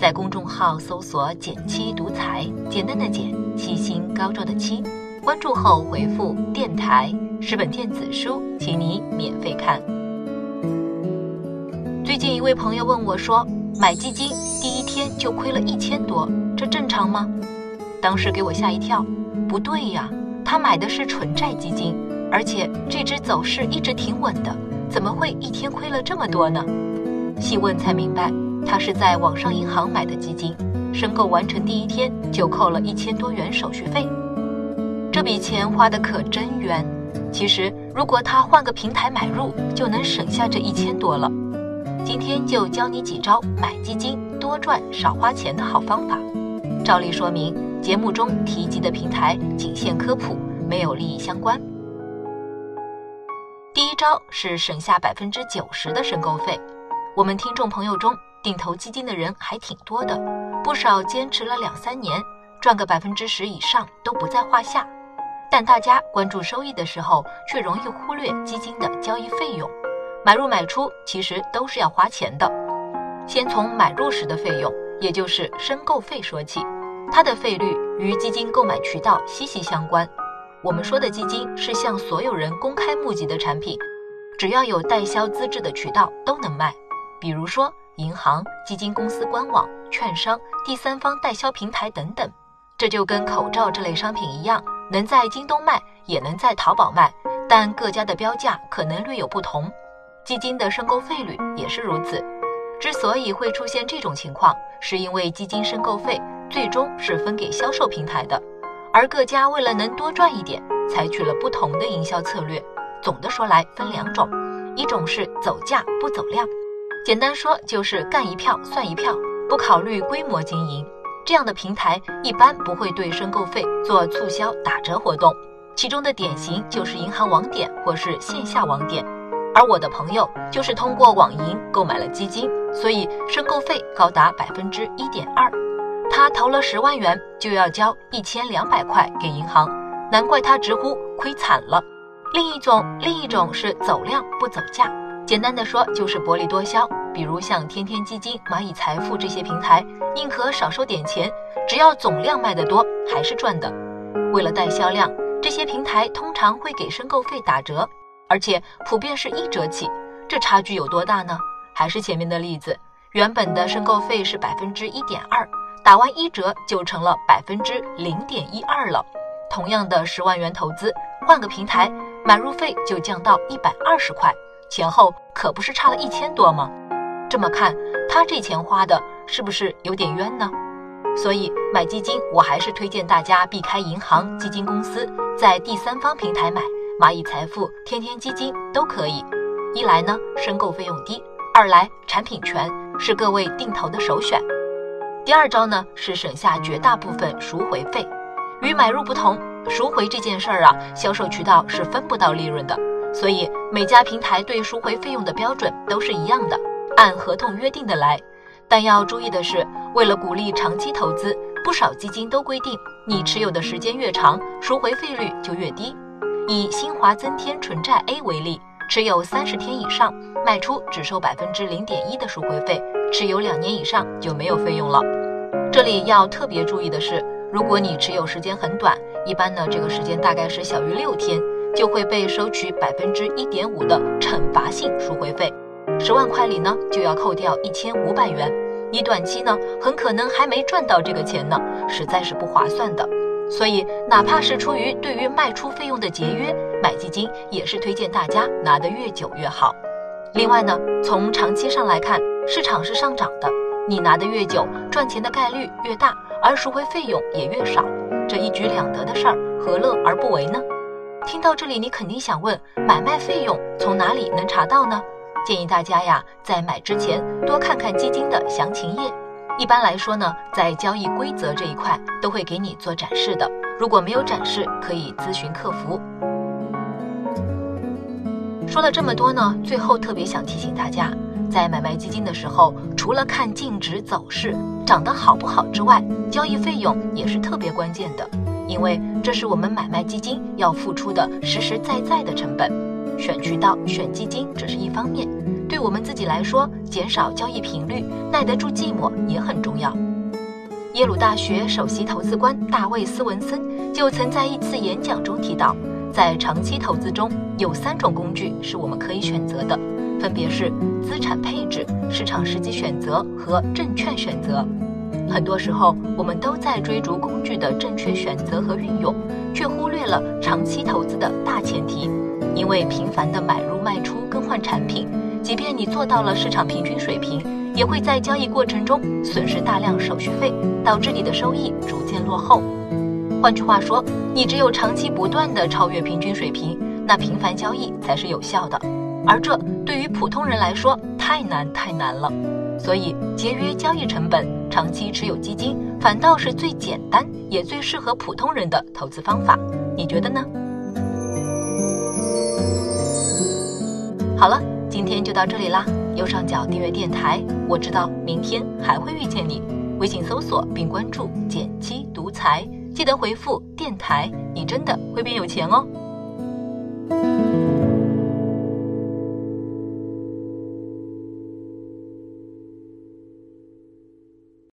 在公众号搜索“减七独裁，简单的简，七星高照的七。关注后回复“电台”，十本电子书，请你免费看。最近一位朋友问我说：“买基金第一天就亏了一千多，这正常吗？”当时给我吓一跳。不对呀，他买的是纯债基金，而且这只走势一直挺稳的，怎么会一天亏了这么多呢？细问才明白，他是在网上银行买的基金，申购完成第一天就扣了一千多元手续费，这笔钱花的可真冤。其实如果他换个平台买入，就能省下这一千多了。今天就教你几招买基金多赚少花钱的好方法。照例说明，节目中提及的平台仅限科普，没有利益相关。第一招是省下百分之九十的申购费。我们听众朋友中定投基金的人还挺多的，不少坚持了两三年，赚个百分之十以上都不在话下。但大家关注收益的时候，却容易忽略基金的交易费用。买入买出其实都是要花钱的。先从买入时的费用，也就是申购费说起，它的费率与基金购买渠道息息相关。我们说的基金是向所有人公开募集的产品，只要有代销资质的渠道都能卖，比如说银行、基金公司官网、券商、第三方代销平台等等。这就跟口罩这类商品一样，能在京东卖，也能在淘宝卖，但各家的标价可能略有不同。基金的申购费率也是如此。之所以会出现这种情况，是因为基金申购费最终是分给销售平台的，而各家为了能多赚一点，采取了不同的营销策略。总的说来分两种，一种是走价不走量，简单说就是干一票算一票，不考虑规模经营。这样的平台一般不会对申购费做促销打折活动，其中的典型就是银行网点或是线下网点。而我的朋友就是通过网银购买了基金，所以申购费高达百分之一点二。他投了十万元，就要交一千两百块给银行，难怪他直呼亏惨了。另一种，另一种是走量不走价，简单的说就是薄利多销。比如像天天基金、蚂蚁财富这些平台，宁可少收点钱，只要总量卖得多，还是赚的。为了带销量，这些平台通常会给申购费打折。而且普遍是一折起，这差距有多大呢？还是前面的例子，原本的申购费是百分之一点二，打完一折就成了百分之零点一二了。同样的十万元投资，换个平台，买入费就降到一百二十块，前后可不是差了一千多吗？这么看，他这钱花的是不是有点冤呢？所以买基金，我还是推荐大家避开银行、基金公司，在第三方平台买。蚂蚁财富、天天基金都可以。一来呢，申购费用低；二来产品全，是各位定投的首选。第二招呢，是省下绝大部分赎回费。与买入不同，赎回这件事儿啊，销售渠道是分不到利润的，所以每家平台对赎回费用的标准都是一样的，按合同约定的来。但要注意的是，为了鼓励长期投资，不少基金都规定，你持有的时间越长，赎回费率就越低。以新华增添纯债 A 为例，持有三十天以上，卖出只收百分之零点一的赎回费；持有两年以上就没有费用了。这里要特别注意的是，如果你持有时间很短，一般呢这个时间大概是小于六天，就会被收取百分之一点五的惩罚性赎回费，十万块里呢就要扣掉一千五百元。你短期呢很可能还没赚到这个钱呢，实在是不划算的。所以，哪怕是出于对于卖出费用的节约，买基金也是推荐大家拿得越久越好。另外呢，从长期上来看，市场是上涨的，你拿得越久，赚钱的概率越大，而赎回费用也越少，这一举两得的事儿，何乐而不为呢？听到这里，你肯定想问，买卖费用从哪里能查到呢？建议大家呀，在买之前多看看基金的详情页。一般来说呢，在交易规则这一块都会给你做展示的。如果没有展示，可以咨询客服。说了这么多呢，最后特别想提醒大家，在买卖基金的时候，除了看净值走势涨得好不好之外，交易费用也是特别关键的，因为这是我们买卖基金要付出的实实在在的成本。选渠道、选基金只是一方面。对我们自己来说，减少交易频率，耐得住寂寞也很重要。耶鲁大学首席投资官大卫·斯文森就曾在一次演讲中提到，在长期投资中有三种工具是我们可以选择的，分别是资产配置、市场时机选择和证券选择。很多时候，我们都在追逐工具的正确选择和运用，却忽略了长期投资的大前提。因为频繁的买入卖出、更换产品，即便你做到了市场平均水平，也会在交易过程中损失大量手续费，导致你的收益逐渐落后。换句话说，你只有长期不断的超越平均水平，那频繁交易才是有效的。而这对于普通人来说太难太难了。所以，节约交易成本，长期持有基金，反倒是最简单也最适合普通人的投资方法。你觉得呢？好了，今天就到这里啦。右上角订阅电台，我知道明天还会遇见你。微信搜索并关注“减七独裁，记得回复“电台”，你真的会变有钱哦。